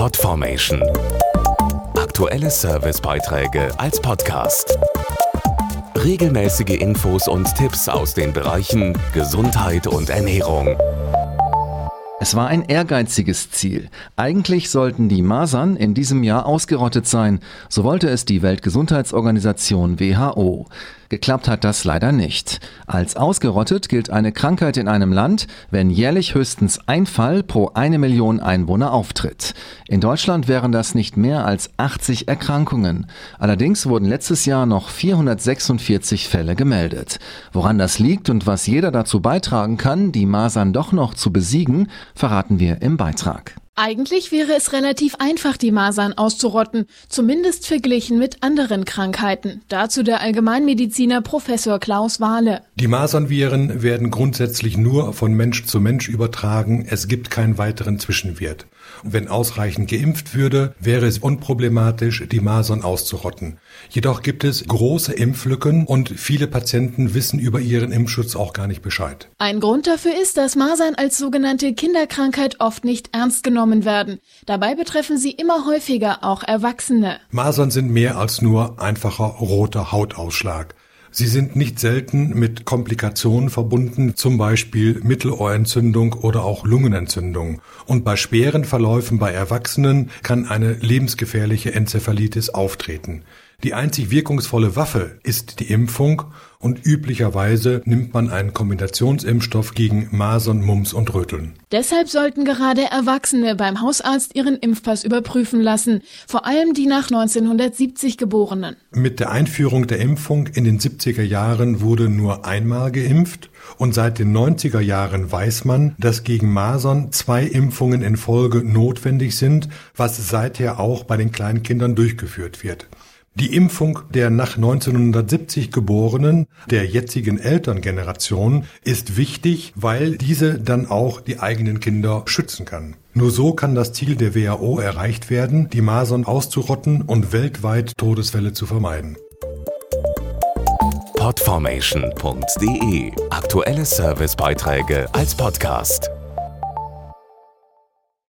Podformation. Aktuelle Servicebeiträge als Podcast. Regelmäßige Infos und Tipps aus den Bereichen Gesundheit und Ernährung. Es war ein ehrgeiziges Ziel. Eigentlich sollten die Masern in diesem Jahr ausgerottet sein, so wollte es die Weltgesundheitsorganisation WHO. Geklappt hat das leider nicht. Als ausgerottet gilt eine Krankheit in einem Land, wenn jährlich höchstens ein Fall pro eine Million Einwohner auftritt. In Deutschland wären das nicht mehr als 80 Erkrankungen. Allerdings wurden letztes Jahr noch 446 Fälle gemeldet. Woran das liegt und was jeder dazu beitragen kann, die Masern doch noch zu besiegen, verraten wir im Beitrag. Eigentlich wäre es relativ einfach, die Masern auszurotten, zumindest verglichen mit anderen Krankheiten. Dazu der Allgemeinmediziner Professor Klaus Wahle. Die Masernviren werden grundsätzlich nur von Mensch zu Mensch übertragen. Es gibt keinen weiteren Wenn ausreichend geimpft würde, wäre es unproblematisch, die Masern auszurotten. Jedoch gibt es große Impflücken und viele Patienten wissen über ihren Impfschutz auch gar nicht Bescheid. Ein Grund dafür ist, dass Masern als sogenannte Kinderkrankheit oft nicht ernst genommen werden. Dabei betreffen sie immer häufiger auch Erwachsene. Masern sind mehr als nur einfacher roter Hautausschlag. Sie sind nicht selten mit Komplikationen verbunden, zum Beispiel Mittelohrentzündung oder auch Lungenentzündung. Und bei schweren Verläufen bei Erwachsenen kann eine lebensgefährliche Enzephalitis auftreten. Die einzig wirkungsvolle Waffe ist die Impfung und üblicherweise nimmt man einen Kombinationsimpfstoff gegen Masern, Mumps und Röteln. Deshalb sollten gerade Erwachsene beim Hausarzt ihren Impfpass überprüfen lassen, vor allem die nach 1970 Geborenen. Mit der Einführung der Impfung in den 70er Jahren wurde nur einmal geimpft und seit den 90er Jahren weiß man, dass gegen Masern zwei Impfungen in Folge notwendig sind, was seither auch bei den Kleinkindern durchgeführt wird. Die Impfung der nach 1970 Geborenen, der jetzigen Elterngeneration, ist wichtig, weil diese dann auch die eigenen Kinder schützen kann. Nur so kann das Ziel der WHO erreicht werden, die Masern auszurotten und weltweit Todesfälle zu vermeiden. Podformation.de Aktuelle Servicebeiträge als Podcast.